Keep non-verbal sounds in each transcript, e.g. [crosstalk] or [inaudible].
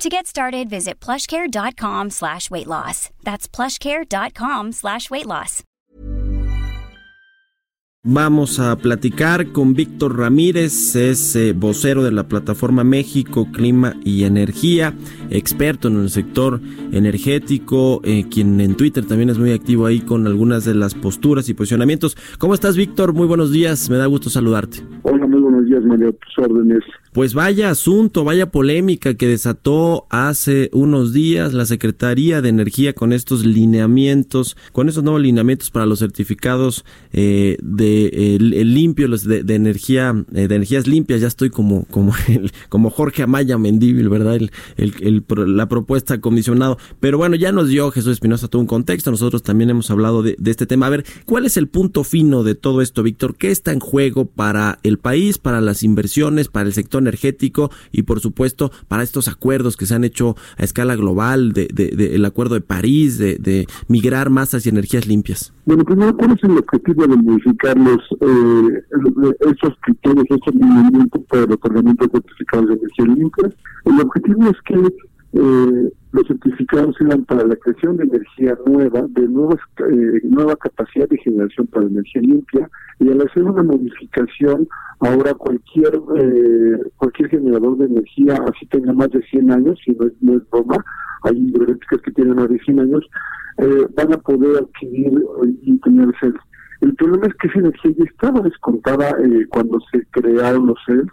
To get started, visit plushcare.com slash weight loss. That's plushcare.com slash weight loss. Vamos a platicar con Víctor Ramírez, es eh, vocero de la plataforma México Clima y Energía, experto en el sector energético, eh, quien en Twitter también es muy activo ahí con algunas de las posturas y posicionamientos. ¿Cómo estás, Víctor? Muy buenos días, me da gusto saludarte. Hola, muy buenos días, María, tus órdenes. Pues vaya asunto, vaya polémica que desató hace unos días la Secretaría de Energía con estos lineamientos, con estos nuevos lineamientos para los certificados eh, de el, limpio, los de, energía, eh, de energías limpias. Ya estoy como como [laughs] el, como Jorge Amaya Mendíbil, verdad, el, el, la propuesta comisionado. Pero bueno, ya nos dio Jesús Espinosa todo un contexto. Nosotros también hemos hablado de, este tema. A ver, ¿cuál es el punto fino de todo esto, Víctor? ¿Qué está en juego para país, para las inversiones, para el sector energético y por supuesto para estos acuerdos que se han hecho a escala global, de, de, el acuerdo de París, de, de, migrar más hacia energías limpias? Bueno, primero, ¿cuál es el objetivo de modificar los, eh, esos criterios, esos lineamientos para el otorgamiento de de energía limpia? El objetivo es que eh, los certificados eran para la creación de energía nueva, de nuevas, eh, nueva capacidad de generación para energía limpia, y al hacer una modificación, ahora cualquier eh, cualquier generador de energía, así tenga más de 100 años, si no es, no es broma, hay hidroeléctricas que tienen más de 100 años, eh, van a poder adquirir y tener cells. El problema es que esa energía ya estaba descontada eh, cuando se crearon los cells,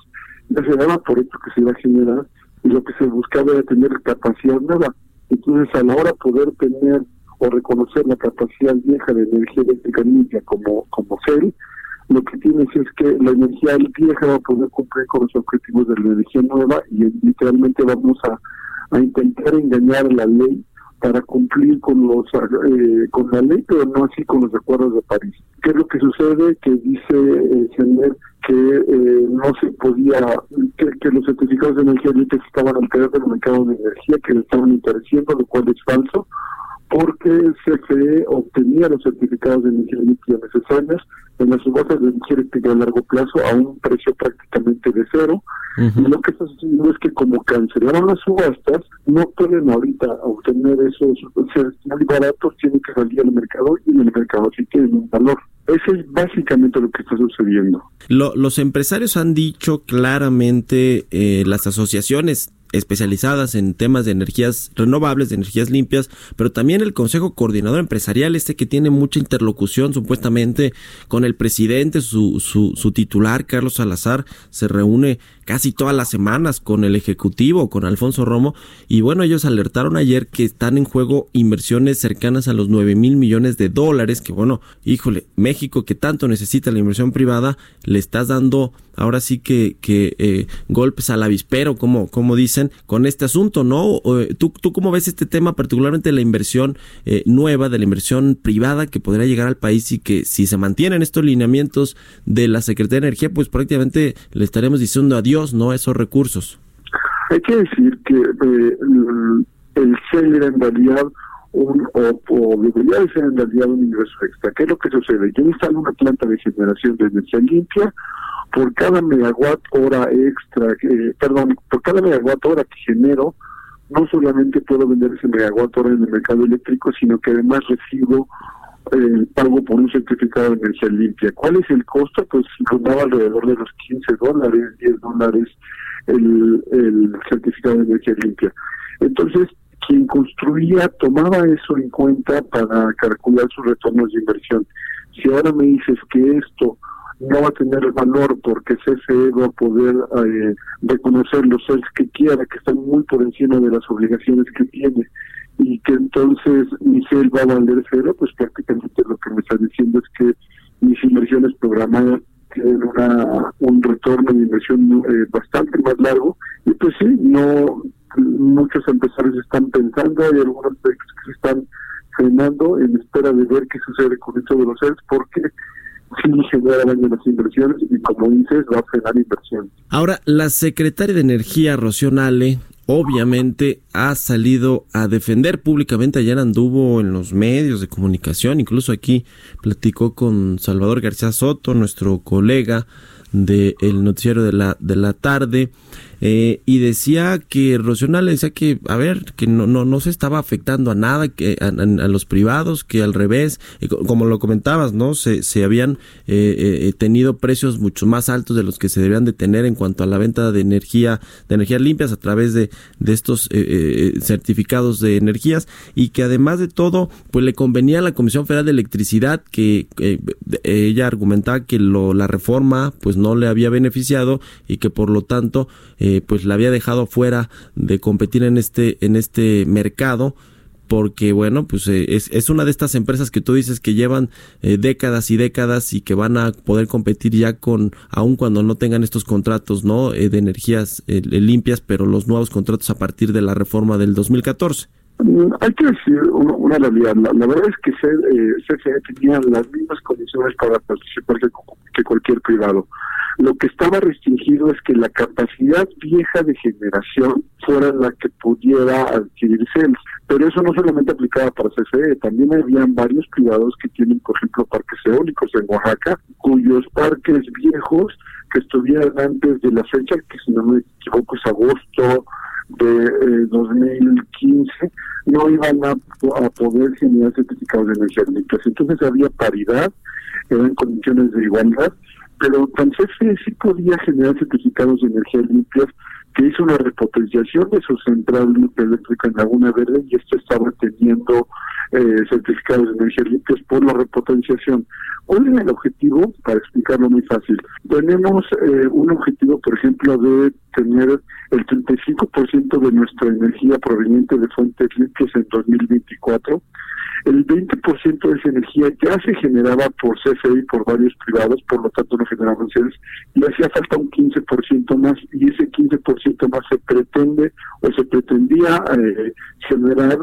ya se daba por esto que se iba a generar, y lo que se buscaba era tener capacidad nueva. Entonces, a la hora de poder tener o reconocer la capacidad vieja de energía eléctrica limpia como, como CEL, lo que tienes es que la energía vieja va a poder cumplir con los objetivos de la energía nueva y literalmente vamos a, a intentar engañar la ley para cumplir con los eh, con la ley, pero no así con los acuerdos de París. ¿Qué es lo que sucede? Que dice señor que eh, no se podía, que, los certificados de energía estaban al del mercado de energía, que le estaban intereciendo, lo cual es falso, porque el CFE obtenía los certificados de energía limpia necesarios en las subastas de energía eléctrica a largo plazo a un precio prácticamente de cero. Y lo que está sucediendo es que como cancelaron las subastas, no pueden ahorita obtener esos muy baratos, tienen que salir al mercado y en el mercado sí tienen un valor. Eso es básicamente lo que está sucediendo. los empresarios han dicho claramente, eh, las asociaciones especializadas en temas de energías renovables, de energías limpias, pero también el Consejo Coordinador Empresarial, este que tiene mucha interlocución supuestamente con el presidente, su, su, su titular, Carlos Salazar, se reúne casi todas las semanas con el Ejecutivo, con Alfonso Romo, y bueno, ellos alertaron ayer que están en juego inversiones cercanas a los 9 mil millones de dólares, que bueno, híjole, México que tanto necesita la inversión privada, le estás dando ahora sí que, que eh, golpes al avispero, como, como dicen, con este asunto, ¿no? ¿Tú, ¿Tú cómo ves este tema, particularmente la inversión eh, nueva, de la inversión privada que podría llegar al país y que si se mantienen estos lineamientos de la Secretaría de Energía, pues prácticamente le estaremos diciendo adiós, ¿no? A esos recursos. Hay que decir que eh, el CEL era en un, o, o, debería de ser en realidad un ingreso extra. ¿Qué es lo que sucede? Yo instalo una planta de generación de energía limpia, por cada megawatt hora extra, eh, perdón, por cada megawatt hora que genero, no solamente puedo vender ese megawatt hora en el mercado eléctrico, sino que además recibo el eh, pago por un certificado de energía limpia. ¿Cuál es el costo? Pues rondaba alrededor de los 15 dólares, 10 dólares el, el certificado de energía limpia. Entonces, quien construía tomaba eso en cuenta para calcular sus retornos de inversión. Si ahora me dices que esto no va a tener valor porque CFE va a poder eh, reconocer los sales que quiera, que están muy por encima de las obligaciones que tiene y que entonces mi sale va a valer cero, pues prácticamente lo que me está diciendo es que mis inversiones programadas tienen una, un retorno de inversión eh, bastante más largo y pues sí, no muchos empresarios están pensando, hay algunos que se están frenando en espera de ver qué sucede con esto de los CELS, porque sí genera daño las inversiones y como dices, va a frenar inversiones. Ahora, la secretaria de Energía, Rocío Nale, obviamente ha salido a defender públicamente, ayer anduvo en los medios de comunicación, incluso aquí platicó con Salvador García Soto, nuestro colega del noticiero de la, de la tarde, eh, y decía que Rocional decía que, a ver, que no, no, no se estaba afectando a nada, que a, los privados, que al revés, eh, como lo comentabas, ¿no? Se, se habían eh, tenido precios mucho más altos de los que se debían de tener en cuanto a la venta de energía, de energías limpias a través de, de estos certificados de energías y que además de todo, pues le convenía a la Comisión Federal de Electricidad que ella argumentaba que lo, la reforma pues no le había beneficiado y que por lo tanto eh, pues la había dejado fuera de competir en este, en este mercado porque bueno, pues eh, es, es, una de estas empresas que tú dices que llevan eh, décadas y décadas y que van a poder competir ya con, aun cuando no tengan estos contratos, ¿no? de energías limpias, pero los nuevos contratos a partir de la reforma del 2014. Mm, hay que decir una, realidad. La, verdad es que CFE tenía las mismas condiciones para participar que cualquier privado. Lo que estaba restringido es que la capacidad vieja de generación fuera la que pudiera adquirir CELS. Pero eso no solamente aplicaba para CFE, también habían varios privados que tienen, por ejemplo, parques eólicos en Oaxaca, cuyos parques viejos que estuvieran antes de la fecha, que si no me equivoco es agosto de 2015, eh, no iban a, poder generar certificados de energía limpia. Entonces había paridad, eran condiciones de igualdad, pero CFE sí podía generar certificados de energía limpias que hizo una repotenciación de su central eléctrica en Laguna Verde y esto estaba teniendo eh, certificados de energía limpias por la repotenciación. ¿Cuál es el objetivo? Para explicarlo muy fácil. Tenemos eh, un objetivo, por ejemplo, de tener el 35% de nuestra energía proveniente de fuentes limpias en 2024 el 20% de esa energía ya se generaba por CFE y por varios privados, por lo tanto no generaban CELS, y hacía falta un 15% más, y ese 15% más se pretende o se pretendía eh, generar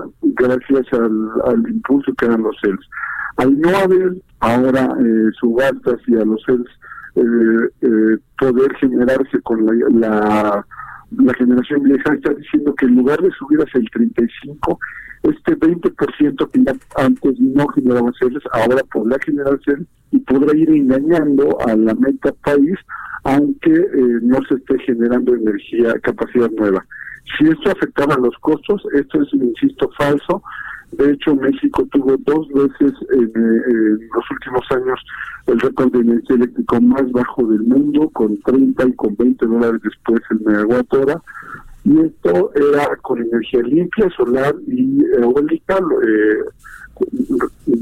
gracias al, impulso que dan los CELS. Al no haber ahora eh, subastas y a los CELS eh, eh, poder generarse con la, la generación vieja, está diciendo que en lugar de subir hacia el 35, este 20% que antes no generaba CELS, ahora podrá generar CELS y podrá ir engañando a la meta país, aunque eh, no se esté generando energía, capacidad nueva. Si esto afectaba los costos, esto es, insisto, falso. De hecho, México tuvo dos veces en, los últimos años el récord de energía eléctrica más bajo del mundo, con 30 y con 20 dólares después el megawatt hora y esto era con energía limpia, solar y eólica, eh,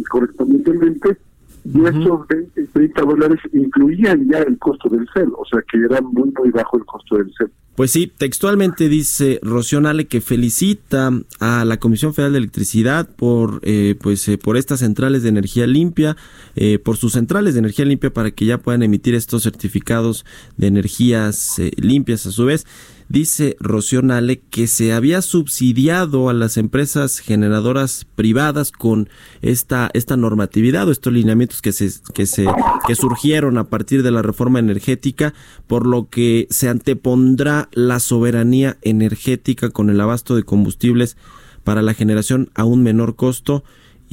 correspondientemente, y estos 20 y 30 dólares incluían ya el costo del CEL, o sea que era muy, muy bajo el costo del CEL. Pues sí, textualmente dice Rocío Nale que felicita a la Comisión Federal de Electricidad por eh, pues eh, por estas centrales de energía limpia, eh, por sus centrales de energía limpia para que ya puedan emitir estos certificados de energías limpias a su vez dice Rocío Nale que se había subsidiado a las empresas generadoras privadas con esta, esta normatividad o estos lineamientos que se, que se, que surgieron a partir de la reforma energética, por lo que se antepondrá la soberanía energética con el abasto de combustibles para la generación a un menor costo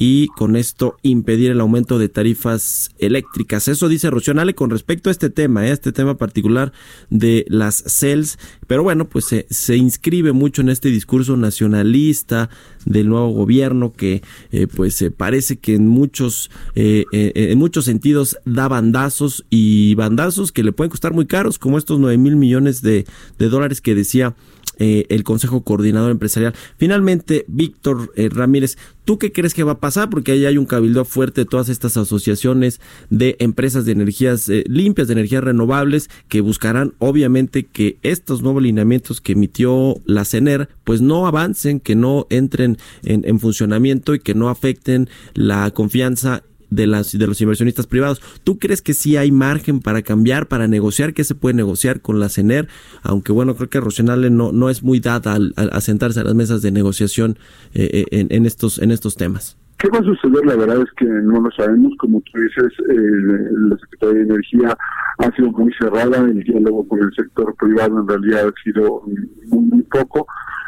y con esto impedir el aumento de tarifas eléctricas. Eso dice Rocionale con respecto a este tema, ¿eh? este tema particular de las CELS. Pero bueno, pues se inscribe mucho en este discurso nacionalista del nuevo gobierno que eh, pues parece que en muchos, eh, en muchos sentidos da bandazos y bandazos que le pueden costar muy caros, como estos 9 mil millones de, de dólares que decía eh, el Consejo Coordinador Empresarial. Finalmente, Víctor eh, Ramírez, ¿tú qué crees que va a pasar? Porque ahí hay un cabildo fuerte de todas estas asociaciones de empresas de energías eh, limpias, de energías renovables, que buscarán obviamente que estos nuevos lineamientos que emitió la CENER, pues no avancen, que no entren en, en funcionamiento y que no afecten la confianza de, las, de los inversionistas privados. ¿Tú crees que sí hay margen para cambiar, para negociar? ¿Qué se puede negociar con la CENER? Aunque bueno, creo que Rosenale no, no es muy dada al, a sentarse a las mesas de negociación eh, eh, en, en, estos, en estos temas. ¿Qué va a suceder? La verdad es que no lo sabemos. Como tú dices, eh, la Secretaría de Energía ha sido muy cerrada, el diálogo con el sector privado en realidad ha sido muy, muy poco.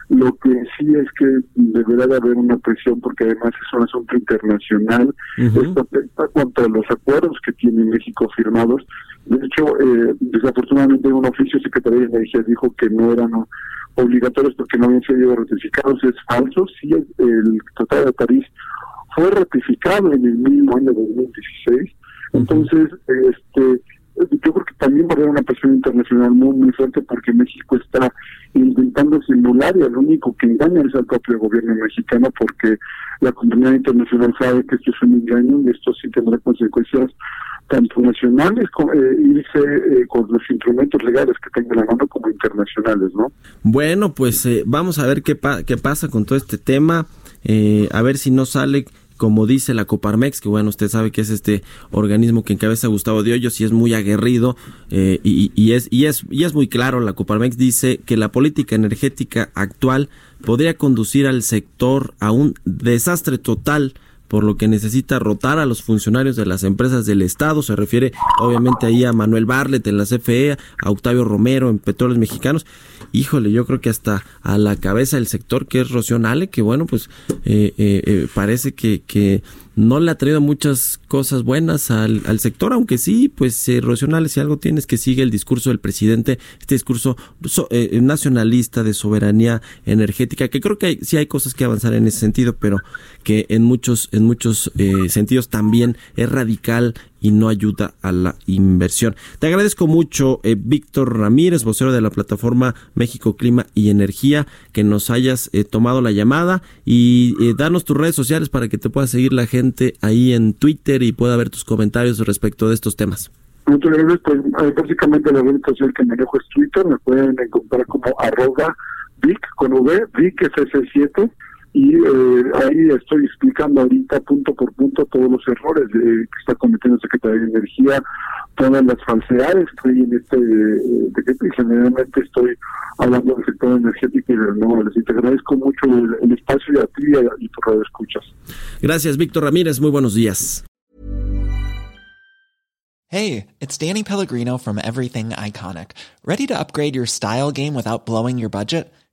Lo que sí es que deberá de haber una presión porque además es un asunto internacional. Esto afecta contra los acuerdos que tiene México firmados. De hecho, eh, desafortunadamente un oficio Secretaría de Energía dijo que no eran obligatorios porque no habían sido ratificados. Es falso. Sí, el Tratado de París fue ratificado en el mismo año 2016. Entonces, este yo creo que también va a haber una presión internacional muy, muy fuerte porque México está intentando simular y el único que engaña es al propio gobierno mexicano porque la comunidad internacional sabe que esto es un engaño y esto sí tendrá consecuencias tanto nacionales eh, eh, con los instrumentos legales que tenga la mano como internacionales, ¿no? Bueno, pues eh, vamos a ver qué, qué pasa con todo este tema, eh, a ver si no sale como dice la Coparmex, que bueno, usted sabe que es este organismo que encabeza Gustavo de y es muy aguerrido eh, y, es, y, es, y es muy claro, la Coparmex dice que la política energética actual podría conducir al sector a un desastre total por lo que necesita rotar a los funcionarios de las empresas del Estado. Se refiere obviamente ahí a Manuel Barlet en la CFE, a Octavio Romero en Petróleos Mexicanos. Híjole, yo creo que hasta a la cabeza del sector que es Rocío que bueno, pues eh, eh, eh, parece que, que no le ha traído muchas cosas buenas al, al sector, aunque sí, pues eh, si algo tienes que sigue el discurso del presidente, este discurso eh, nacionalista de soberanía energética, que creo que hay, sí hay cosas que avanzar en ese sentido, pero que en muchos, en muchos eh, sentidos también es radical y no ayuda a la inversión. Te agradezco mucho, eh, Víctor Ramírez, vocero de la plataforma México Clima y Energía, que nos hayas eh, tomado la llamada y eh, danos tus redes sociales para que te pueda seguir la gente ahí en Twitter y pueda ver tus comentarios respecto de estos temas. Muchas gracias. Pues eh, básicamente la red social que manejo es Twitter, me pueden encontrar como arroba Vic con V, Vic s 7 y eh, ahí estoy explicando ahorita punto por punto todos los errores que está cometiendo el Secretaría de Energía, todas las falsedades que hay en este eh, decreto y generalmente estoy hablando del sector energético y de renovables. Y te agradezco mucho el, espacio y a ti y, tu radio escuchas. Gracias, Víctor Ramírez. Muy buenos días. Hey, it's Danny Pellegrino from Everything Iconic. ¿Ready to upgrade your style game without blowing your budget?